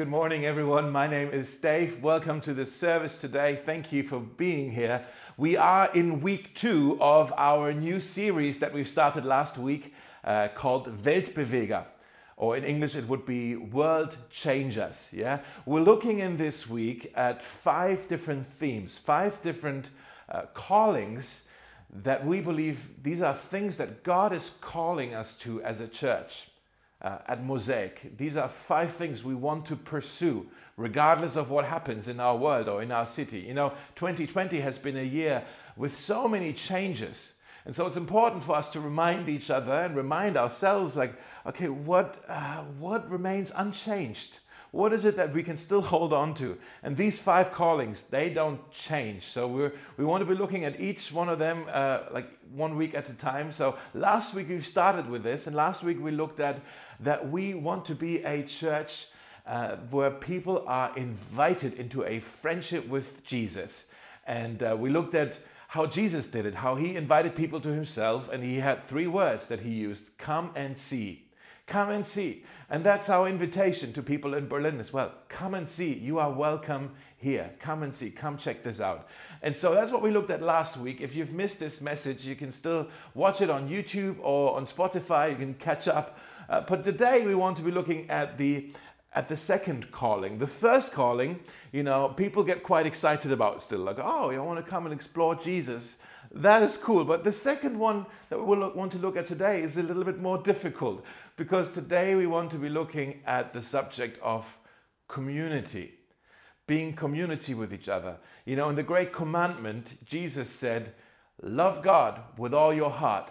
Good morning, everyone. My name is Dave. Welcome to the service today. Thank you for being here. We are in week two of our new series that we started last week uh, called Weltbeweger, or in English it would be World Changers. Yeah, we're looking in this week at five different themes, five different uh, callings that we believe these are things that God is calling us to as a church uh, at Mosaic. These are five things we want to pursue, regardless of what happens in our world or in our city. You know, 2020 has been a year with so many changes. And so it's important for us to remind each other and remind ourselves, like, okay, what, uh, what remains unchanged? What is it that we can still hold on to? And these five callings, they don't change. So we we want to be looking at each one of them uh, like one week at a time. So last week we started with this, and last week we looked at that we want to be a church uh, where people are invited into a friendship with Jesus. And uh, we looked at how Jesus did it, how he invited people to himself, and he had three words that he used come and see. Come and see. And that's our invitation to people in Berlin as well. Come and see. You are welcome here. Come and see. Come check this out. And so that's what we looked at last week. If you've missed this message, you can still watch it on YouTube or on Spotify. You can catch up. Uh, but today we want to be looking at the at the second calling. The first calling, you know, people get quite excited about still, like, oh, you want to come and explore Jesus. That is cool. But the second one that we will want to look at today is a little bit more difficult because today we want to be looking at the subject of community, being community with each other. You know, in the Great Commandment, Jesus said, Love God with all your heart.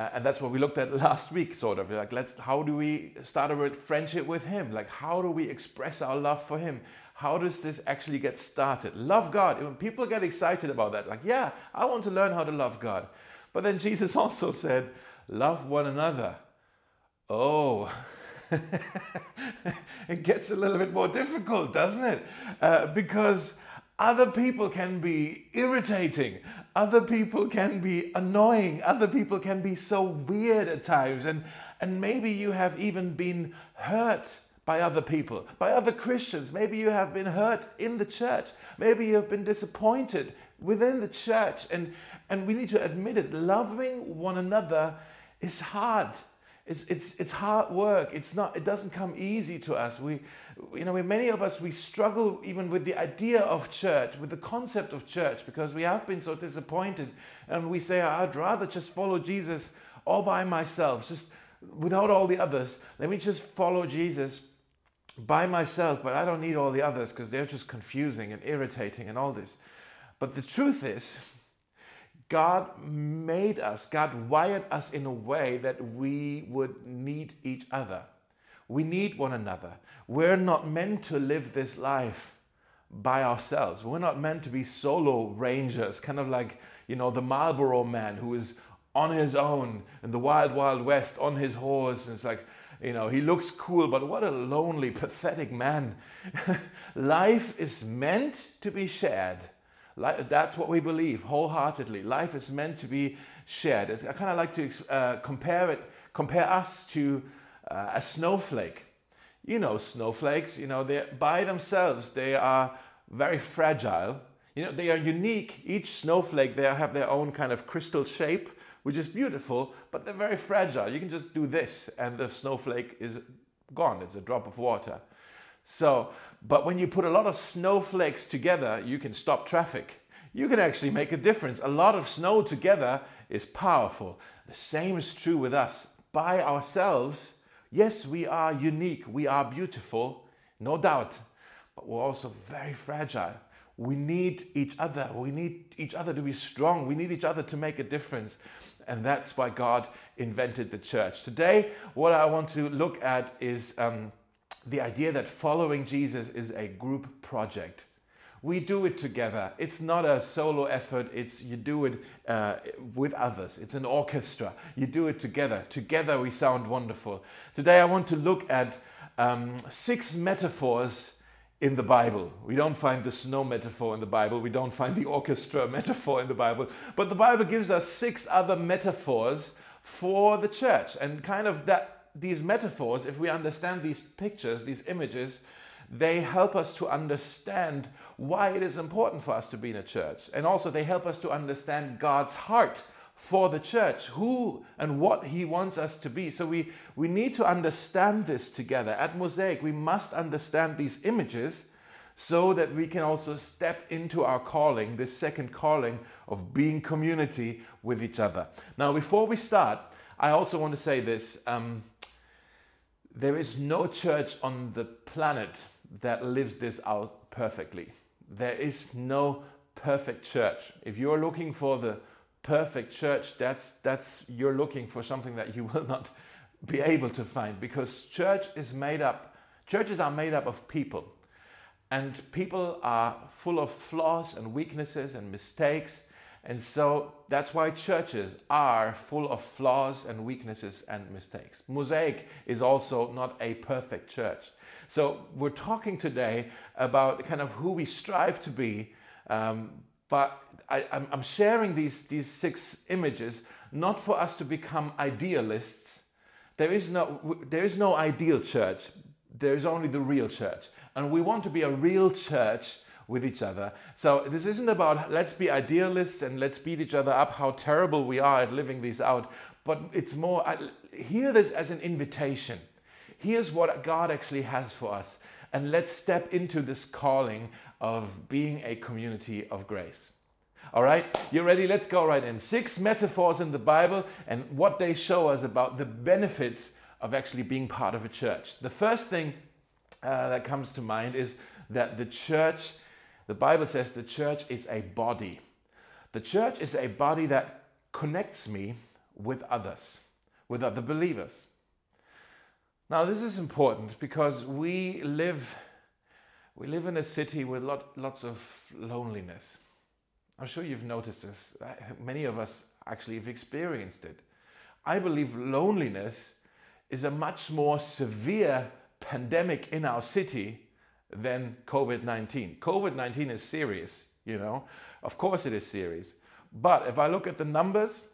Uh, and that's what we looked at last week, sort of. Like, let's, how do we start a friendship with Him? Like, how do we express our love for Him? How does this actually get started? Love God. When people get excited about that, like, yeah, I want to learn how to love God. But then Jesus also said, love one another. Oh, it gets a little bit more difficult, doesn't it? Uh, because other people can be irritating, other people can be annoying, other people can be so weird at times, and, and maybe you have even been hurt by other people, by other Christians. Maybe you have been hurt in the church. Maybe you have been disappointed within the church. And, and we need to admit it. Loving one another is hard. It's, it's, it's hard work. It's not, it doesn't come easy to us. We, you know, many of us, we struggle even with the idea of church, with the concept of church, because we have been so disappointed. And we say, I'd rather just follow Jesus all by myself, just without all the others. Let me just follow Jesus by myself, but I don't need all the others because they're just confusing and irritating and all this. But the truth is, God made us, God wired us in a way that we would need each other. We need one another. We're not meant to live this life by ourselves. We're not meant to be solo rangers, kind of like, you know, the Marlboro man who is on his own in the wild, wild west on his horse. And it's like, you know, he looks cool, but what a lonely, pathetic man. Life is meant to be shared. That's what we believe wholeheartedly. Life is meant to be shared. I kind of like to uh, compare it, compare us to uh, a snowflake. You know, snowflakes. You know, they by themselves they are very fragile. You know, they are unique. Each snowflake they have their own kind of crystal shape which is beautiful, but they're very fragile. You can just do this and the snowflake is gone. It's a drop of water. So, but when you put a lot of snowflakes together, you can stop traffic. You can actually make a difference. A lot of snow together is powerful. The same is true with us. By ourselves, yes, we are unique, we are beautiful, no doubt, but we're also very fragile. We need each other. We need each other to be strong. We need each other to make a difference. And that's why God invented the church. Today, what I want to look at is um, the idea that following Jesus is a group project. We do it together. It's not a solo effort. It's you do it uh, with others. It's an orchestra. You do it together. Together we sound wonderful. Today I want to look at um, six metaphors in the Bible. We don't find the snow metaphor in the Bible. We don't find the orchestra metaphor in the Bible. But the Bible gives us six other metaphors for the church. And kind of that these metaphors, if we understand these pictures, these images, they help us to understand why it is important for us to be in a church. And also, they help us to understand God's heart for the church, who and what He wants us to be. So, we, we need to understand this together. At Mosaic, we must understand these images so that we can also step into our calling, this second calling of being community with each other. Now, before we start, I also want to say this. Um, there is no church on the planet that lives this out perfectly. There is no perfect church. If you're looking for the perfect church, that's that's you're looking for something that you will not be able to find because church is made up churches are made up of people. And people are full of flaws and weaknesses and mistakes. And so that's why churches are full of flaws and weaknesses and mistakes. Mosaic is also not a perfect church. So we're talking today about kind of who we strive to be. Um, but I, am sharing these, these six images not for us to become idealists. There is, no, there is no ideal church, there is only the real church. And we want to be a real church with each other. So this isn't about let's be idealists and let's beat each other up how terrible we are at living these out, but it's more I hear this as an invitation. Here's what God actually has for us. And let's step into this calling of being a community of grace. All right, you ready? Let's go right in. Six metaphors in the Bible and what they show us about the benefits of actually being part of a church. The first thing uh, that comes to mind is that the church, the Bible says the church is a body. The church is a body that connects me with others, with other believers. Now, this is important because we live, we live in a city with lot, lots of loneliness. I'm sure you've noticed this. Many of us actually have experienced it. I believe loneliness is a much more severe pandemic in our city than COVID 19. COVID 19 is serious, you know, of course it is serious. But if I look at the numbers,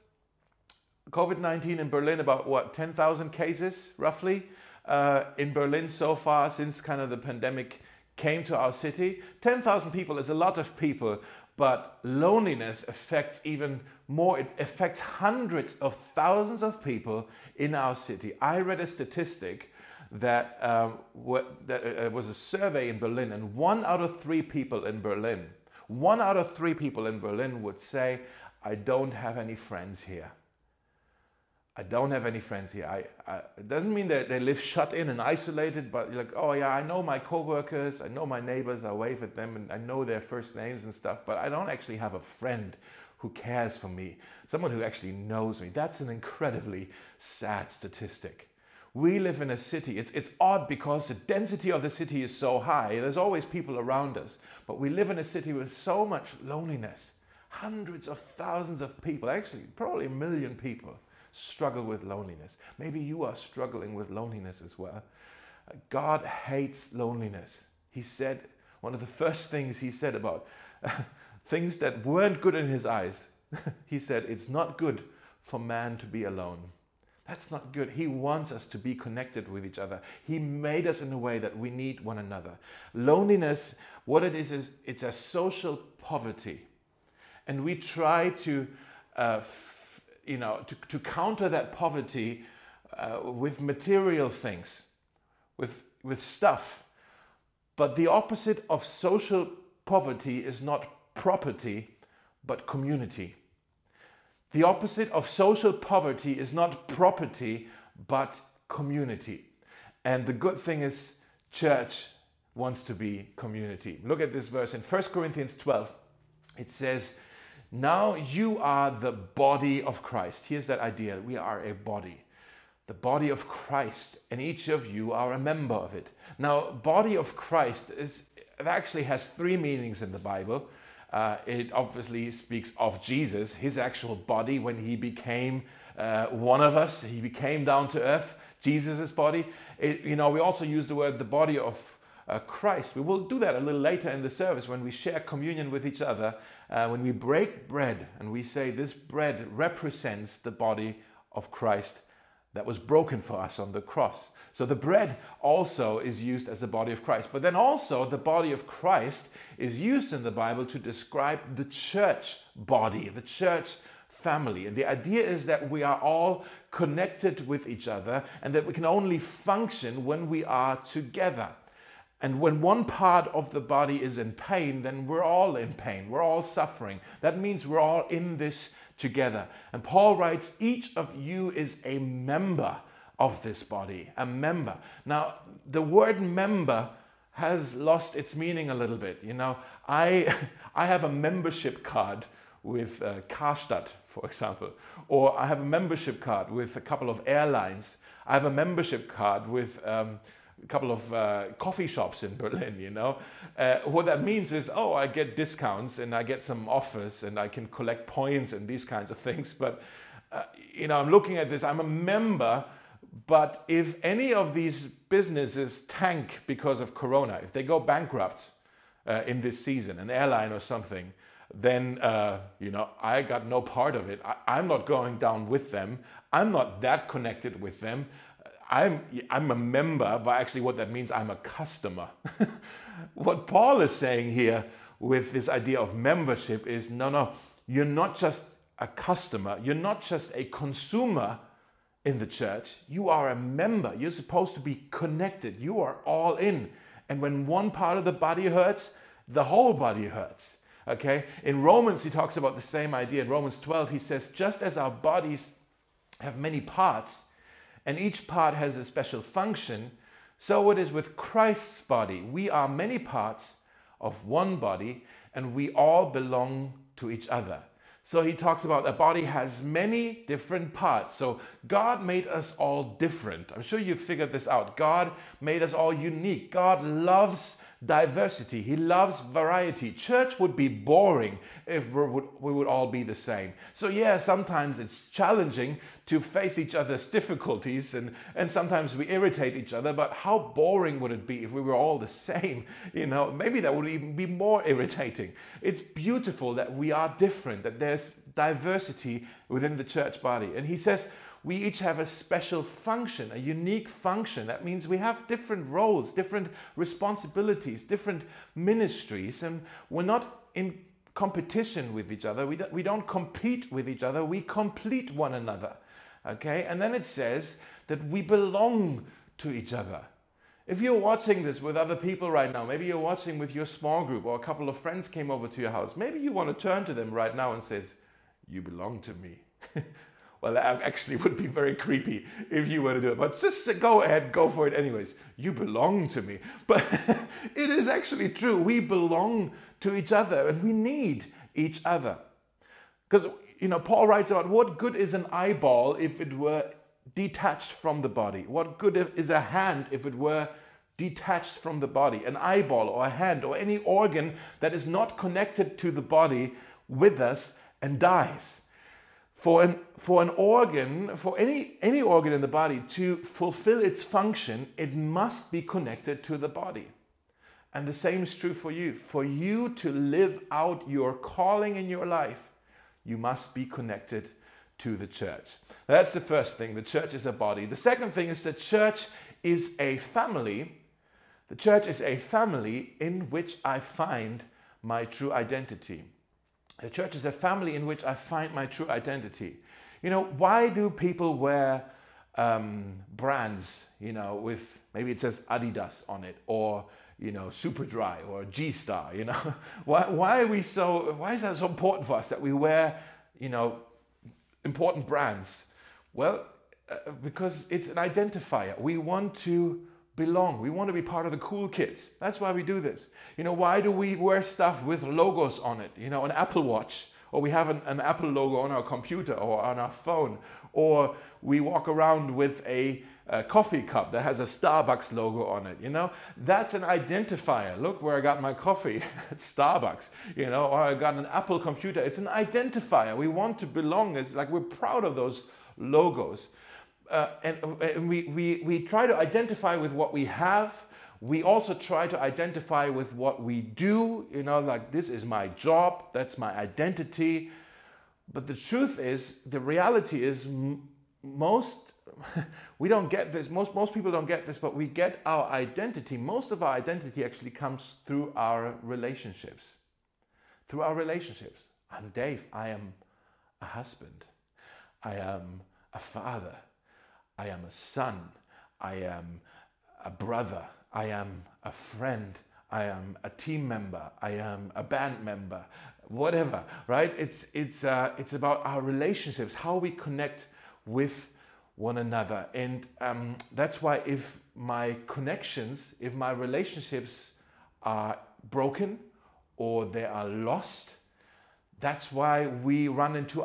COVID 19 in Berlin, about what, 10,000 cases roughly uh, in Berlin so far since kind of the pandemic came to our city. 10,000 people is a lot of people, but loneliness affects even more. It affects hundreds of thousands of people in our city. I read a statistic that, um, what, that uh, was a survey in Berlin, and one out of three people in Berlin, one out of three people in Berlin would say, I don't have any friends here. I don't have any friends here. I, I, it doesn't mean that they live shut in and isolated, but like, oh yeah, I know my coworkers, I know my neighbors, I wave at them and I know their first names and stuff, but I don't actually have a friend who cares for me, someone who actually knows me. That's an incredibly sad statistic. We live in a city. It's, it's odd because the density of the city is so high. There's always people around us. But we live in a city with so much loneliness. Hundreds of thousands of people, actually, probably a million people, struggle with loneliness. Maybe you are struggling with loneliness as well. God hates loneliness. He said, one of the first things he said about things that weren't good in his eyes, he said, It's not good for man to be alone. That's not good. He wants us to be connected with each other. He made us in a way that we need one another. Loneliness, what it is, is it's a social poverty. And we try to, uh, you know, to, to counter that poverty uh, with material things, with, with stuff. But the opposite of social poverty is not property, but community. The opposite of social poverty is not property, but community. And the good thing is, church wants to be community. Look at this verse in 1 Corinthians 12. It says, Now you are the body of Christ. Here's that idea we are a body. The body of Christ, and each of you are a member of it. Now, body of Christ is it actually has three meanings in the Bible. Uh, it obviously speaks of Jesus, his actual body, when he became uh, one of us, he became down to earth, Jesus' body. It, you know, we also use the word the body of uh, Christ. We will do that a little later in the service when we share communion with each other, uh, when we break bread and we say this bread represents the body of Christ that was broken for us on the cross. So the bread also is used as the body of Christ. But then also the body of Christ is used in the Bible to describe the church body, the church family. And the idea is that we are all connected with each other and that we can only function when we are together. And when one part of the body is in pain, then we're all in pain. We're all suffering. That means we're all in this together. And Paul writes, each of you is a member of this body, a member. Now, the word member has lost its meaning a little bit. You know, I, I have a membership card with uh, Karstadt, for example, or I have a membership card with a couple of airlines. I have a membership card with um, a couple of uh, coffee shops in Berlin, you know. Uh, what that means is, oh, I get discounts and I get some offers and I can collect points and these kinds of things. But, uh, you know, I'm looking at this, I'm a member but if any of these businesses tank because of Corona, if they go bankrupt uh, in this season, an airline or something, then uh, you know I got no part of it. I, am not going down with them. I'm not that connected with them. I'm I'm a member, but actually, what that means, I'm a customer. what Paul is saying here with this idea of membership is no, no, you're not just a customer. You're not just a consumer in the church. You are a member. You're supposed to be connected. You are all in. And when one part of the body hurts, the whole body hurts. Okay? In Romans, he talks about the same idea. In Romans 12, he says, just as our bodies have many parts, and each part has a special function, so it is with Christ's body. We are many parts of one body, and we all belong to each other. So he talks about a body has many different parts. So God made us all different. I'm sure you figured this out. God made us all unique. God loves diversity, He loves variety. Church would be boring if we would, all be the same. So, yeah, sometimes it's challenging to face each other's difficulties and, and sometimes we irritate each other, but how boring would it be if we were all the same? You know, maybe that would even be more irritating. It's beautiful that we are different, that there's diversity within the church body. And he says, we each have a special function, a unique function. That means we have different roles, different responsibilities, different ministries, and we're not in competition with each other. We don't, we don't compete with each other, we complete one another. Okay? And then it says that we belong to each other. If you're watching this with other people right now, maybe you're watching with your small group or a couple of friends came over to your house, maybe you want to turn to them right now and says, "You belong to me." Well, that actually would be very creepy if you were to do it. But just go ahead, go for it anyways. You belong to me. But it is actually true. We belong to each other and we need each other. Because, you know, Paul writes about what good is an eyeball if it were detached from the body? What good is a hand if it were detached from the body? An eyeball or a hand or any organ that is not connected to the body with us and dies for an, for an organ, for any, any organ in the body to fulfill its function, it must be connected to the body. And the same is true for you. For you to live out your calling in your life, you must be connected to the church. That's the first thing. The church is a body. The second thing is the church is a family. The church is a family in which I find my true identity. The church is a family in which I find my true identity. You know, why do people wear um, brands, you know, with maybe it says Adidas on it or, you know, Superdry or G Star, you know? why, why are we so, why is that so important for us that we wear, you know, important brands? Well, uh, because it's an identifier. We want to belong. We want to be part of the cool kids. That's why we do this. You know, why do we wear stuff with logos on it? You know, an Apple Watch, or we have an, an Apple logo on our computer or on our phone, or we walk around with a, a, coffee cup that has a Starbucks logo on it. You know, that's an identifier. Look where I got my coffee. it's Starbucks. You know, or I got an Apple computer. It's an identifier. We want to belong. It's like we're proud of those logos uh, and, and we, we, we try to identify with what we have. We also try to identify with what we do, you know, like this is my job, that's my identity. But the truth is, the reality is, m- most we don't get this. Most, most people don't get this, but we get our identity. Most of our identity actually comes through our relationships. Through our relationships. I'm Dave. I am a husband. I am a father. I am a son. I am a brother. I am a friend. I am a team member. I am a band member. Whatever, right? It's it's uh, it's about our relationships, how we connect with one another, and um, that's why if my connections, if my relationships are broken or they are lost, that's why we run into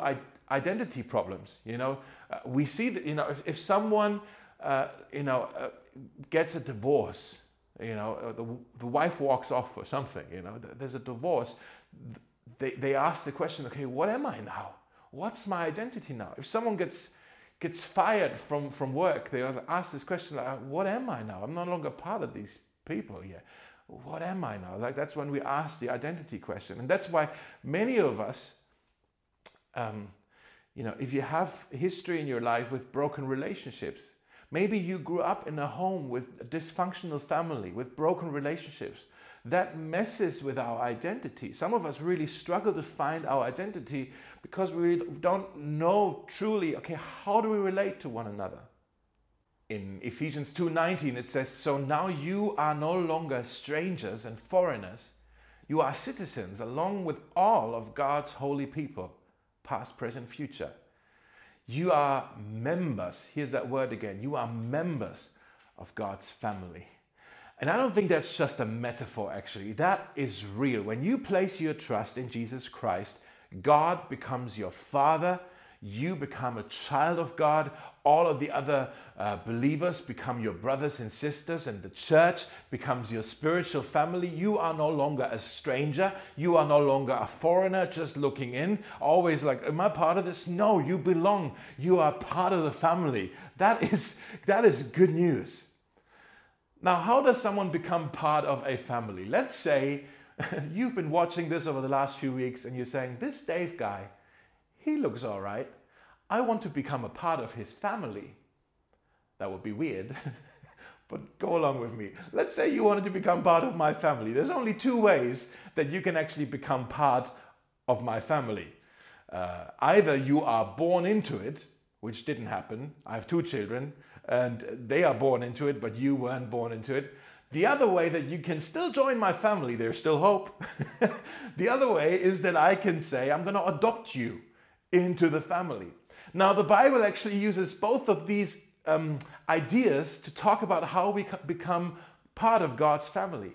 identity problems. You know, uh, we see that. You know, if, if someone, uh, you know, uh, gets a divorce, you know, uh, the, the wife walks off or something. You know, there's a divorce. They they ask the question, okay, what am I now? What's my identity now? If someone gets gets fired from, from work, they ask this question like, what am I now? I'm no longer part of these people here. What am I now? Like that's when we ask the identity question. And that's why many of us, um, you know, if you have history in your life with broken relationships, maybe you grew up in a home with a dysfunctional family, with broken relationships, that messes with our identity. Some of us really struggle to find our identity because we don't know truly, okay, how do we relate to one another? In Ephesians 2:19 it says, "So now you are no longer strangers and foreigners, you are citizens along with all of God's holy people, past, present, future. You are members, here's that word again, you are members of God's family." And I don't think that's just a metaphor, actually. That is real. When you place your trust in Jesus Christ, God becomes your father. You become a child of God. All of the other uh, believers become your brothers and sisters, and the church becomes your spiritual family. You are no longer a stranger. You are no longer a foreigner just looking in, always like, Am I part of this? No, you belong. You are part of the family. That is, that is good news. Now, how does someone become part of a family? Let's say you've been watching this over the last few weeks and you're saying, This Dave guy, he looks all right. I want to become a part of his family. That would be weird, but go along with me. Let's say you wanted to become part of my family. There's only two ways that you can actually become part of my family. Uh, either you are born into it, which didn't happen. I have two children, and they are born into it, but you weren't born into it. The other way that you can still join my family, there's still hope. the other way is that I can say, I'm going to adopt you into the family. Now, the Bible actually uses both of these um, ideas to talk about how we become part of God's family.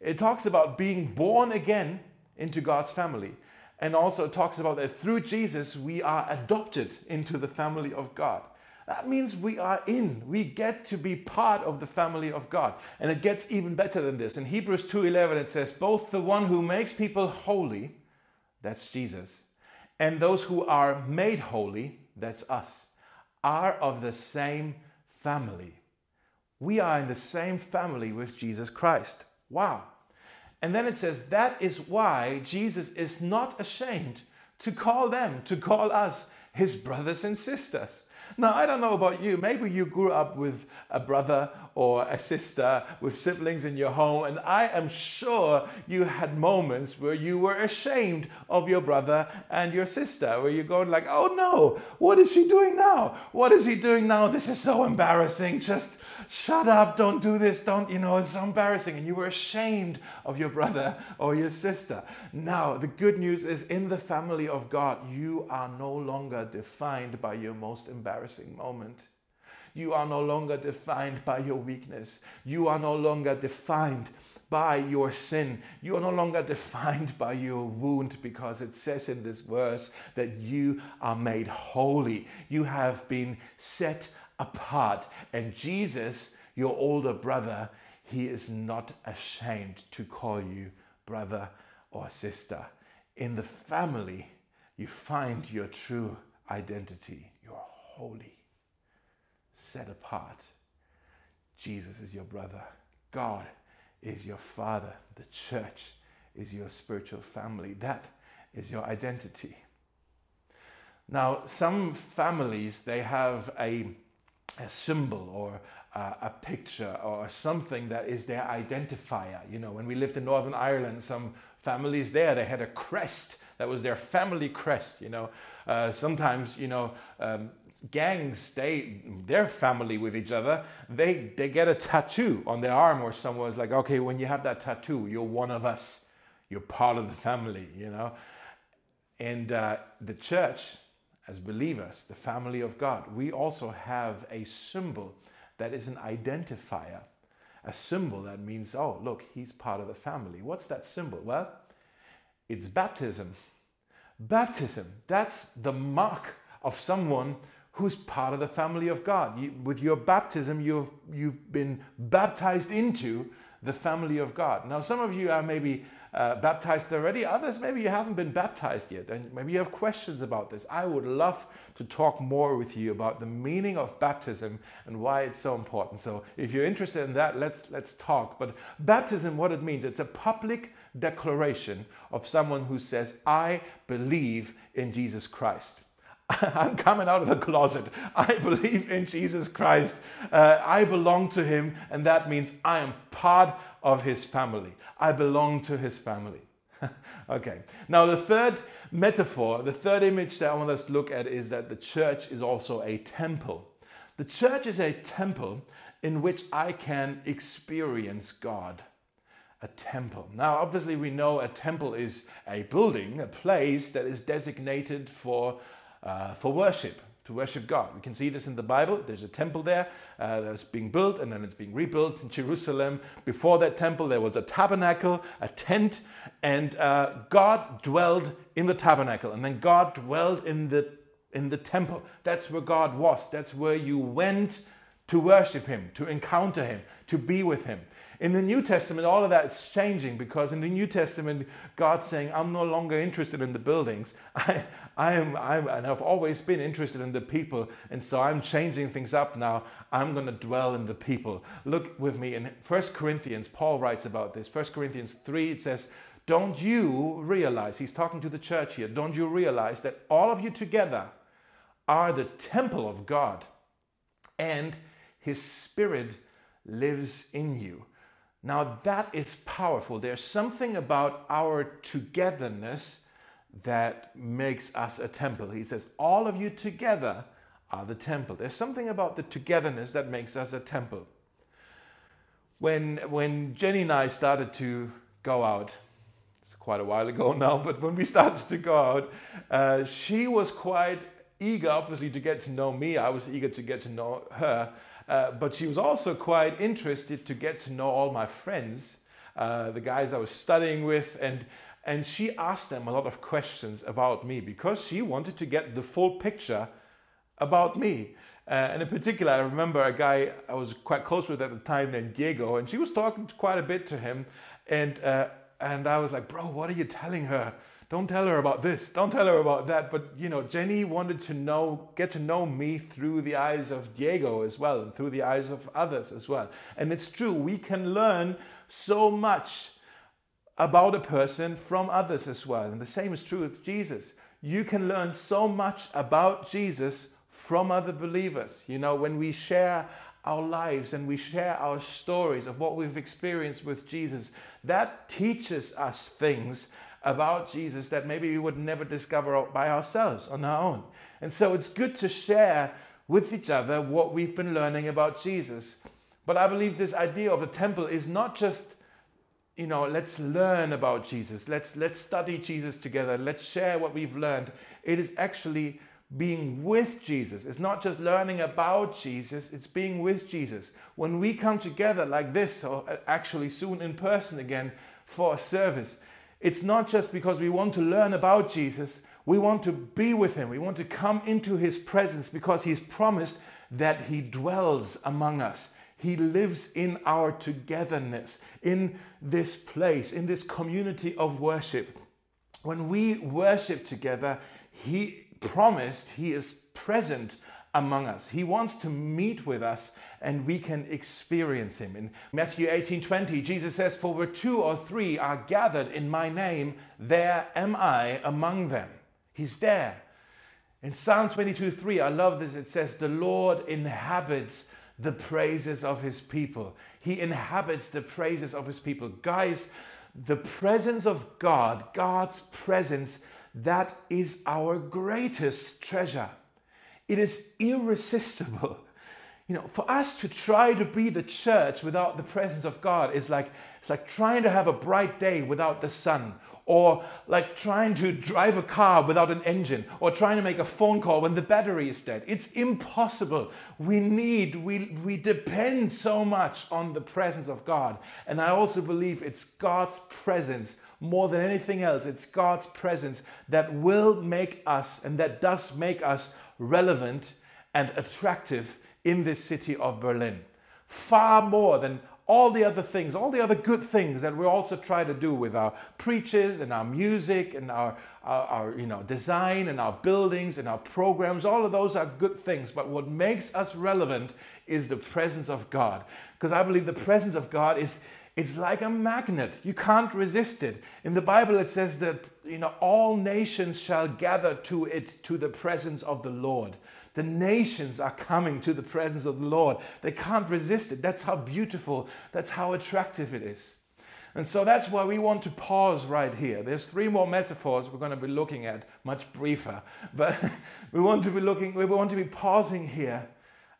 It talks about being born again into God's family, and also talks about that through Jesus we are adopted into the family of God. That means we are in. We get to be part of the family of God. And it gets even better than this. In Hebrews 2:11 it says both the one who makes people holy, that's Jesus, and those who are made holy, that's us, are of the same family. We are in the same family with Jesus Christ. Wow. And then it says that is why Jesus is not ashamed to call them, to call us his brothers and sisters. Now, I don't know about you. Maybe you grew up with a brother or a sister with siblings in your home, and I am sure you had moments where you were ashamed of your brother and your sister, where you're going like, "Oh no, what is she doing now? What is he doing now? This is so embarrassing. Just shut up, don't do this, don't, you know, it's so embarrassing. And you were ashamed of your brother or your sister. Now, the good news is in the family of God, you are no longer defined by your most embarrassing moment. You are no longer defined by your weakness. You are no longer defined by your sin. You are no longer defined by your wound because it says in this verse that you are made holy. You have been set apart. And Jesus, your older brother, he is not ashamed to call you brother or sister. In the family, you find your true identity. You're holy, set apart. Jesus is your brother. God is your father. The church is your spiritual family. That is your identity. Now, some families, they have a a symbol or uh, a picture or something that is their identifier. You know, when we lived in Northern Ireland, some families there, they had a crest that was their family crest. You know, uh, sometimes, you know, um, gangs they, their family with each other they they get a tattoo on their arm or somewhere it's like okay when you have that tattoo you're one of us you're part of the family you know and uh, the church as believers the family of god we also have a symbol that is an identifier a symbol that means oh look he's part of the family what's that symbol well it's baptism baptism that's the mark of someone who's part of the family of God. You, with your baptism, you've, you've been baptized into the family of God. Now, some of you are maybe uh, baptized already, others maybe you haven't been baptized yet, and maybe you have questions about this. I would love to talk more with you about the meaning of baptism and why it's so important. So, if you're interested in that, let's let's talk. But baptism, what it means, it's a public declaration of someone who says, "I believe in Jesus Christ." I'm coming out of the closet. I believe in Jesus Christ. Uh, I belong to Him, and that means I am part of His family. I belong to His family. okay, now the third metaphor, the third image that I want us to look at is that the church is also a temple. The church is a temple in which I can experience God. A temple. Now, obviously, we know a temple is a building, a place that is designated for uh, for worship, to worship God. We can see this in the Bible. There's a temple there uh, that's being built and then it's being rebuilt in Jerusalem. Before that temple, there was a tabernacle, a tent, and uh, God dwelled in the tabernacle. And then God dwelled in the, in the temple. That's where God was. That's where you went to worship Him, to encounter Him, to be with Him. In the New Testament, all of that is changing because in the New Testament, God's saying, I'm no longer interested in the buildings. I, I am, I'm, and I've always been interested in the people. And so I'm changing things up now. I'm going to dwell in the people. Look with me in 1 Corinthians, Paul writes about this. 1 Corinthians 3, it says, Don't you realize, he's talking to the church here, don't you realize that all of you together are the temple of God and his spirit lives in you? Now, that is powerful. There's something about our togetherness that makes us a temple. He says, All of you together are the temple. There's something about the togetherness that makes us a temple. When, when Jenny and I started to go out, it's quite a while ago now, but when we started to go out, uh, she was quite eager, obviously, to get to know me. I was eager to get to know her. Uh, but she was also quite interested to get to know all my friends, uh, the guys I was studying with, and and she asked them a lot of questions about me because she wanted to get the full picture about me. Uh, and in particular, I remember a guy I was quite close with at the time named Diego, and she was talking quite a bit to him, and uh, and I was like, "Bro, what are you telling her?" Don't tell her about this, don't tell her about that. But you know, Jenny wanted to know, get to know me through the eyes of Diego as well, and through the eyes of others as well. And it's true, we can learn so much about a person from others as well. And the same is true with Jesus. You can learn so much about Jesus from other believers. You know, when we share our lives and we share our stories of what we've experienced with Jesus, that teaches us things about Jesus that maybe we would never discover by ourselves on our own. And so it's good to share with each other what we've been learning about Jesus. But I believe this idea of a temple is not just, you know, let's learn about Jesus, let's, let's study Jesus together, let's share what we've learned. It is actually being with Jesus. It's not just learning about Jesus, it's being with Jesus. When we come together like this, or actually soon in person again for a service, it's not just because we want to learn about Jesus, we want to be with him. We want to come into his presence because he's promised that he dwells among us. He lives in our togetherness, in this place, in this community of worship. When we worship together, he promised he is present among us. He wants to meet with us and we can experience him. In Matthew 18 20, Jesus says, For where two or three are gathered in my name, there am I among them. He's there. In Psalm 22 3, I love this. It says, The Lord inhabits the praises of his people. He inhabits the praises of his people. Guys, the presence of God, God's presence, that is our greatest treasure. It is irresistible. You know, for us to try to be the church without the presence of God is like it's like trying to have a bright day without the sun or like trying to drive a car without an engine, or trying to make a phone call when the battery is dead. It's impossible. We need, we, we depend so much on the presence of God. And I also believe it's God's presence more than anything else. It's God's presence that will make us and that does make us relevant and attractive in this city of Berlin. Far more than all the other things, all the other good things that we also try to do with our preachers and our music and our, our, our, you know, design and our buildings and our programs, all of those are good things. But what makes us relevant is the presence of God. Because I believe the presence of God is it's like a magnet. You can't resist it. In the Bible it says that you know all nations shall gather to it to the presence of the Lord. The nations are coming to the presence of the Lord. They can't resist it. That's how beautiful, that's how attractive it is. And so that's why we want to pause right here. There's three more metaphors we're going to be looking at, much briefer. But we want to be looking, we want to be pausing here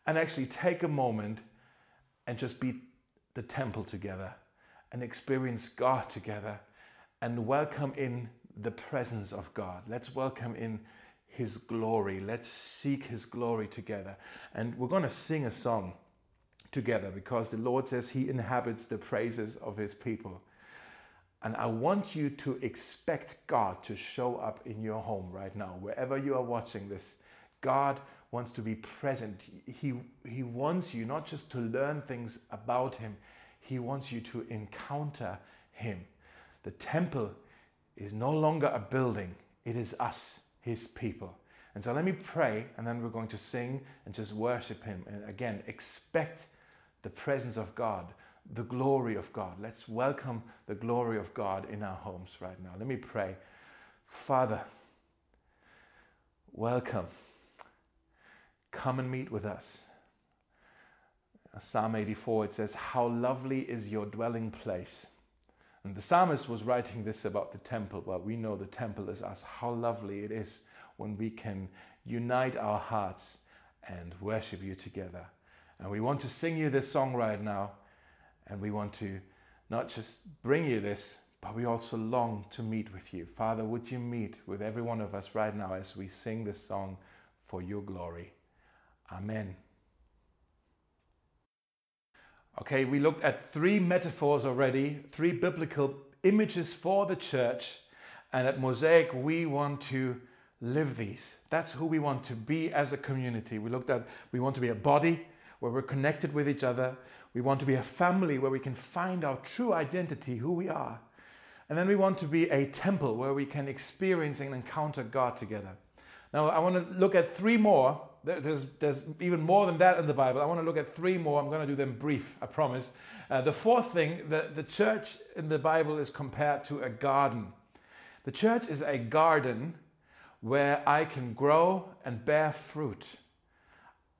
and actually take a moment and just be the temple together and experience God together and welcome in the presence of God. Let's welcome in his glory. Let's seek His glory together. And we're going to sing a song together because the Lord says He inhabits the praises of His people. And I want you to expect God to show up in your home right now, wherever you are watching this. God wants to be present. He, he wants you not just to learn things about Him, He wants you to encounter Him. The temple is no longer a building, it is us his people. And so let me pray, and then we're going to sing and just worship him. And again, expect the presence of God, the glory of God. Let's welcome the glory of God in our homes right now. Let me pray. Father, welcome. Come and meet with us. Psalm 84, it says, How lovely is your dwelling place. And the psalmist was writing this about the temple. Well, we know the temple is us. How lovely it is when we can unite our hearts and worship you together. And we want to sing you this song right now. And we want to not just bring you this, but we also long to meet with you. Father, would you meet with every one of us right now as we sing this song for your glory? Amen. Okay, we looked at three metaphors already, three biblical images for the church. And at Mosaic, we want to live these. That's who we want to be as a community. We looked at we want to be a body where we're connected with each other. We want to be a family where we can find our true identity, who we are. And then we want to be a temple where we can experience and encounter God together. Now, I want to look at three more there's, there's even more than that in the Bible. I want to look at three more. I'm going to do them brief, I promise. Uh, the fourth thing, the, the church in the Bible is compared to a garden. The church is a garden where I can grow and bear fruit.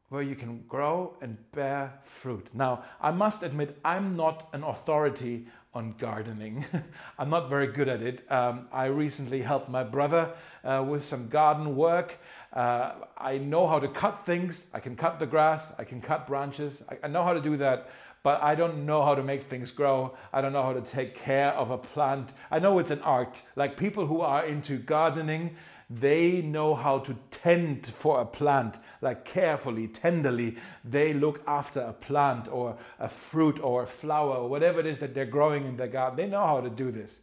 Where you can grow and bear fruit. Now, I must admit, I'm not an authority on gardening. I'm not very good at it. Um, I recently helped my brother uh, with some garden work. Uh, I know how to cut things. I can cut the grass. I can cut branches. I, I know how to do that, but I don't know how to make things grow. I don't know how to take care of a plant. I know it's an art. Like people who are into gardening, they know how to tend for a plant, like carefully, tenderly. They look after a plant or a fruit or a flower or whatever it is that they're growing in their garden. They know how to do this.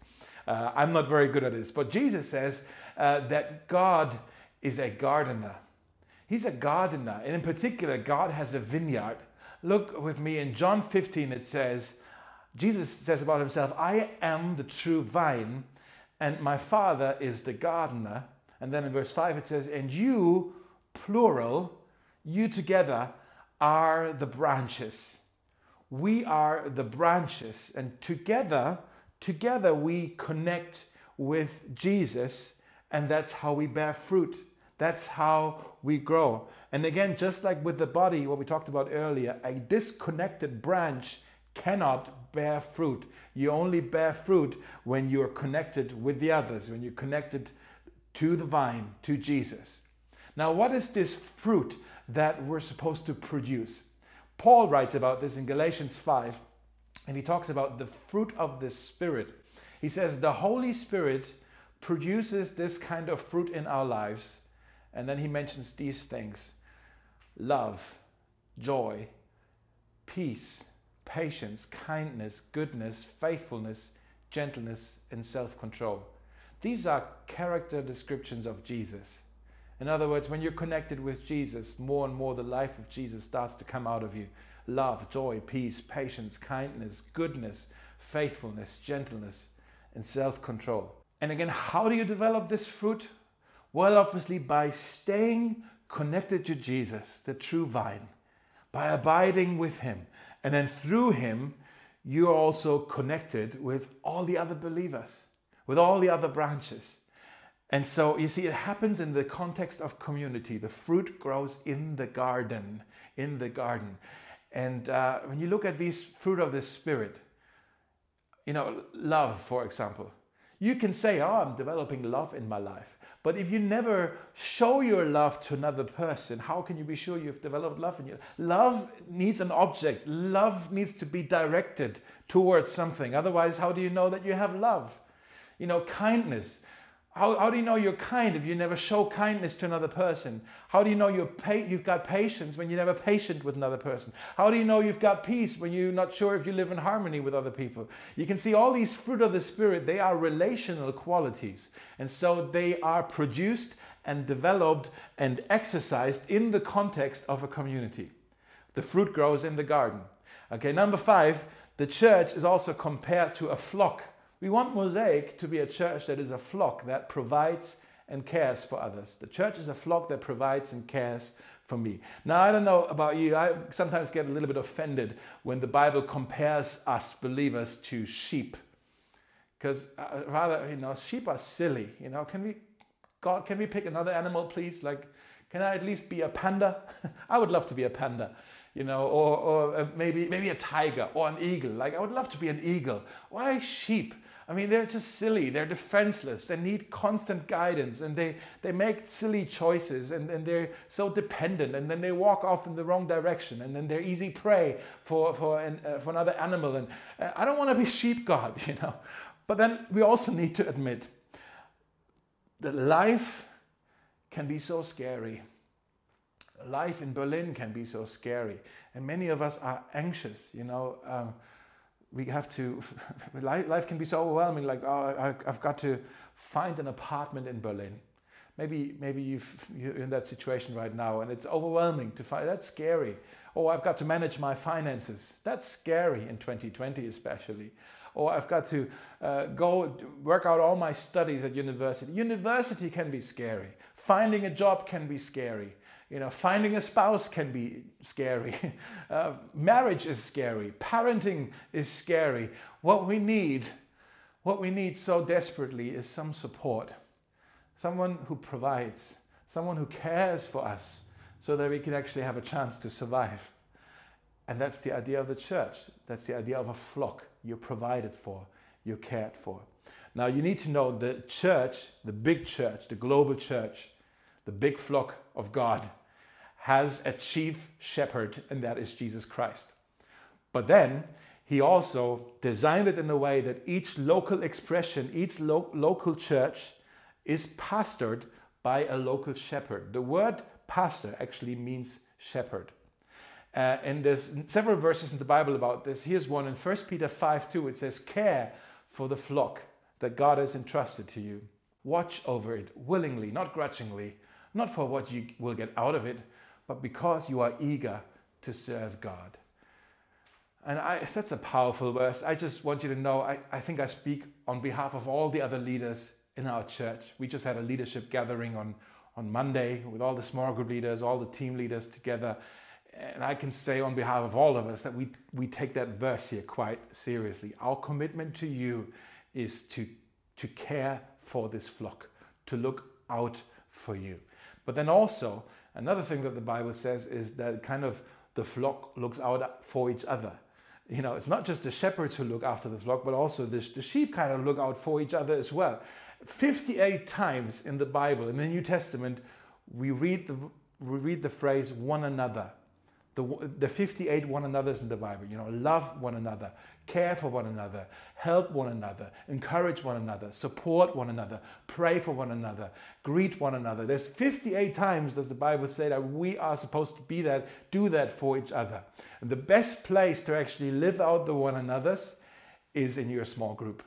Uh, I'm not very good at this, but Jesus says uh, that God is a gardener. He's a gardener. And in particular, God has a vineyard. Look with me in John 15, it says, Jesus says about himself, I am the true vine, and my Father is the gardener. And then in verse 5, it says, And you, plural, you together are the branches. We are the branches, and together, together we connect with Jesus, and that's how we bear fruit. That's how we grow. And again, just like with the body, what we talked about earlier, a disconnected branch cannot bear fruit. You only bear fruit when you're connected with the others, when you're connected to the vine, to Jesus. Now, what is this fruit that we're supposed to produce? Paul writes about this in Galatians 5, and he talks about the fruit of the Spirit. He says, The Holy Spirit produces this kind of fruit in our lives. And then he mentions these things love, joy, peace, patience, kindness, goodness, faithfulness, gentleness, and self control. These are character descriptions of Jesus. In other words, when you're connected with Jesus, more and more the life of Jesus starts to come out of you love, joy, peace, patience, kindness, goodness, faithfulness, gentleness, and self control. And again, how do you develop this fruit? Well, obviously, by staying connected to Jesus, the true vine, by abiding with Him. And then through Him, you're also connected with all the other believers, with all the other branches. And so you see, it happens in the context of community. The fruit grows in the garden, in the garden. And uh, when you look at these fruit of the Spirit, you know, love, for example, you can say, Oh, I'm developing love in my life. But if you never show your love to another person, how can you be sure you've developed love in you? Love needs an object, love needs to be directed towards something. Otherwise, how do you know that you have love? You know, kindness. How, how do you know you're kind if you never show kindness to another person? How do you know you're pa- you've got patience when you're never patient with another person? How do you know you've got peace when you're not sure if you live in harmony with other people? You can see all these fruit of the Spirit, they are relational qualities. And so they are produced and developed and exercised in the context of a community. The fruit grows in the garden. Okay, number five, the church is also compared to a flock we want Mosaic to be a church that is a flock that provides and cares for others. The church is a flock that provides and cares for me. Now, I don't know about you, I sometimes get a little bit offended when the Bible compares us believers to sheep. Because uh, rather, you know, sheep are silly. You know, can we, God, can we pick another animal, please? Like, can I at least be a panda? I would love to be a panda you know, or, or uh, maybe maybe a tiger or an eagle. Like I would love to be an eagle. Why sheep? I mean, they're just silly. They're defenseless. They need constant guidance and they, they make silly choices and, and they're so dependent and then they walk off in the wrong direction and then they're easy prey for, for, an, uh, for another animal. And uh, I don't want to be sheep god, you know. But then we also need to admit that life can be so scary. Life in Berlin can be so scary. And many of us are anxious, you know. Um, we have to life can be so overwhelming like oh i've got to find an apartment in berlin. Maybe maybe you've, you're in that situation right now and it's overwhelming to find that's scary. Oh i've got to manage my finances. That's scary in 2020 especially. Or i've got to uh, go work out all my studies at university. University can be scary. Finding a job can be scary you know, finding a spouse can be scary. Uh, marriage is scary. Parenting is scary. What we need, what we need so desperately is some support. Someone who provides, someone who cares for us so that we can actually have a chance to survive. And that's the idea of the church. That's the idea of a flock. You're provided for, you're cared for. Now, you need to know the church, the big church, the global church, the big flock of God has a chief shepherd, and that is Jesus Christ. But then he also designed it in a way that each local expression, each lo- local church is pastored by a local shepherd. The word pastor actually means shepherd. Uh, and there's several verses in the Bible about this. Here's one in 1 Peter 5 2. It says, Care for the flock that God has entrusted to you. Watch over it willingly, not grudgingly, not for what you will get out of it, but because you are eager to serve God. And I, that's a powerful verse. I just want you to know I, I think I speak on behalf of all the other leaders in our church. We just had a leadership gathering on, on Monday with all the small group leaders, all the team leaders together. And I can say on behalf of all of us that we, we take that verse here quite seriously. Our commitment to you is to, to care for this flock, to look out for you. But then also, another thing that the Bible says is that kind of the flock looks out for each other. You know, it's not just the shepherds who look after the flock, but also the, the sheep kind of look out for each other as well. 58 times in the Bible, in the New Testament, we read the, we read the phrase one another. The, the 58 one another's in the Bible, you know, love one another, care for one another, help one another, encourage one another, support one another, pray for one another, greet one another. There's 58 times does the Bible say that we are supposed to be that, do that for each other. And the best place to actually live out the one another's is in your small group.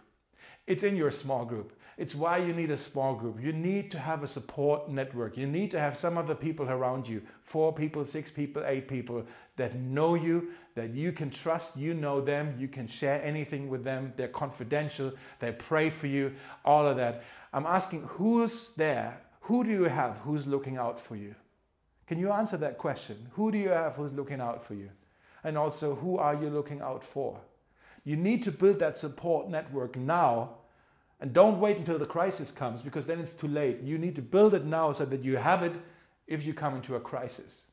It's in your small group. It's why you need a small group. You need to have a support network. You need to have some other people around you four people, six people, eight people that know you, that you can trust. You know them. You can share anything with them. They're confidential. They pray for you, all of that. I'm asking who's there? Who do you have who's looking out for you? Can you answer that question? Who do you have who's looking out for you? And also, who are you looking out for? You need to build that support network now and don't wait until the crisis comes because then it's too late. You need to build it now so that you have it if you come into a crisis.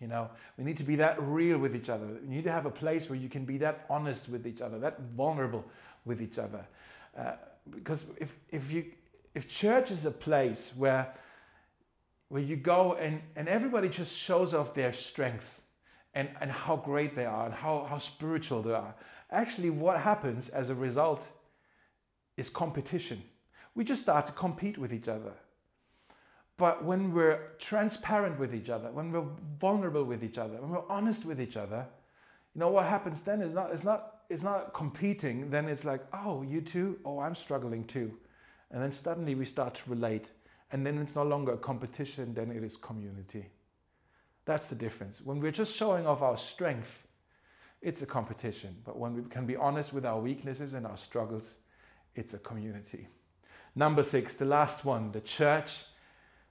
You know, we need to be that real with each other. We need to have a place where you can be that honest with each other, that vulnerable with each other. Uh, because if, if, you, if church is a place where, where you go and, and everybody just shows off their strength and, and how great they are and how, how spiritual they are, actually, what happens as a result is competition. We just start to compete with each other. But when we're transparent with each other, when we're vulnerable with each other, when we're honest with each other, you know what happens then is not it's not it's not competing, then it's like, oh, you too? Oh, I'm struggling too. And then suddenly we start to relate. And then it's no longer a competition, then it is community. That's the difference. When we're just showing off our strength, it's a competition. But when we can be honest with our weaknesses and our struggles, it's a community. Number six, the last one, the church.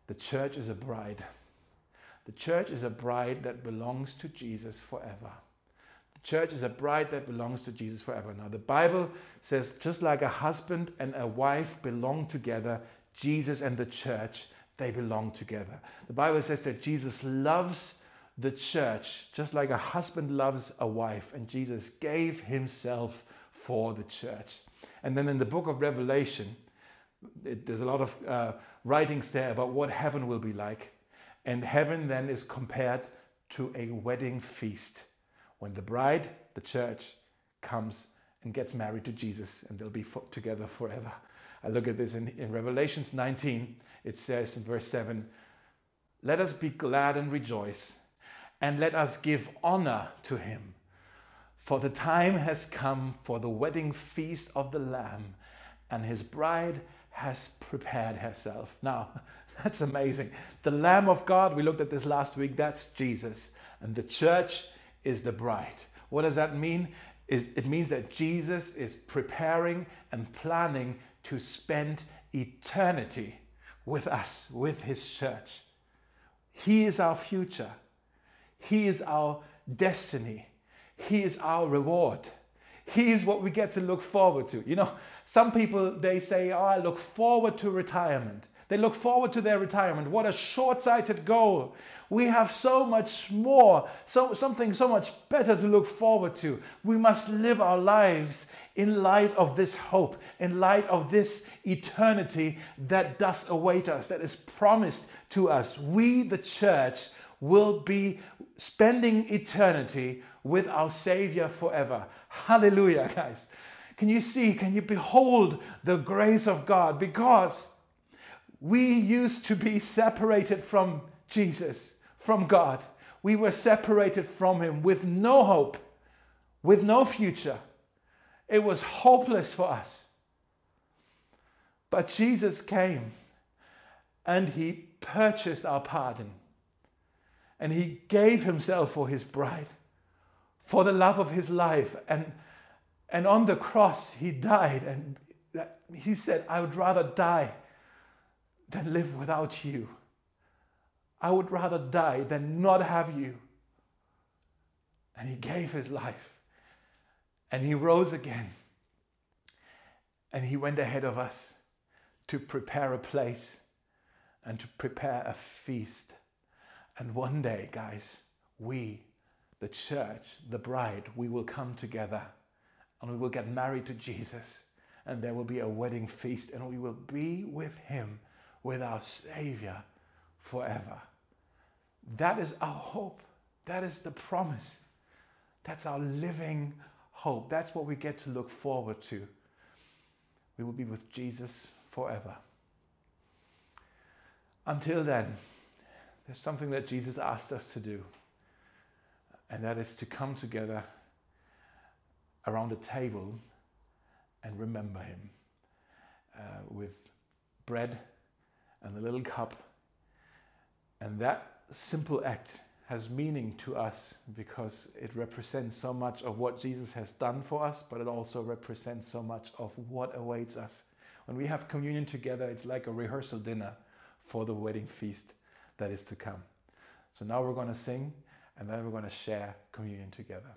The church is a bride. The church is a bride that belongs to Jesus forever. The church is a bride that belongs to Jesus forever. Now, the Bible says just like a husband and a wife belong together, Jesus and the church, they belong together. The Bible says that Jesus loves the church just like a husband loves a wife, and Jesus gave himself for the church. And then in the book of Revelation, it, there's a lot of uh, writings there about what heaven will be like. And heaven then is compared to a wedding feast when the bride, the church, comes and gets married to Jesus and they'll be together forever. I look at this in, in Revelations 19. It says in verse 7 Let us be glad and rejoice, and let us give honor to him for the time has come for the wedding feast of the Lamb, and his bride has prepared herself. Now, that's amazing. The Lamb of God, we looked at this last week, that's Jesus. And the church is the bride. What does that mean? Is it means that Jesus is preparing and planning to spend eternity with us, with his church. He is our future, he is our destiny. He is our reward. He is what we get to look forward to. You know, some people they say, "Oh, I look forward to retirement." They look forward to their retirement. What a short-sighted goal. We have so much more, so something so much better to look forward to. We must live our lives in light of this hope, in light of this eternity that does await us, that is promised to us. We, the church, will be spending eternity with our Savior forever. Hallelujah, guys. Can you see, can you behold the grace of God? Because we used to be separated from Jesus, from God. We were separated from Him with no hope, with no future. It was hopeless for us. But Jesus came and He purchased our pardon and He gave Himself for His bride for the love of his life. And, and on the cross, he died. And he said, I would rather die than live without you. I would rather die than not have you. And he gave his life. And he rose again. And he went ahead of us to prepare a place and to prepare a feast. And one day, guys, we, the church, the bride, we will come together and we will get married to Jesus. And there will be a wedding feast and we will be with him, with our Savior forever. That is our hope. That is the promise. That's our living hope. That's what we get to look forward to. We will be with Jesus forever. Until then, there's something that Jesus asked us to do, and that is to come together around a table and remember Him uh, with bread and a little cup. And that simple act has meaning to us because it represents so much of what Jesus has done for us, but it also represents so much of what awaits us. When we have communion together, it's like a rehearsal dinner for the wedding feast that is to come. So now we're going to sing and then we're going to share communion together.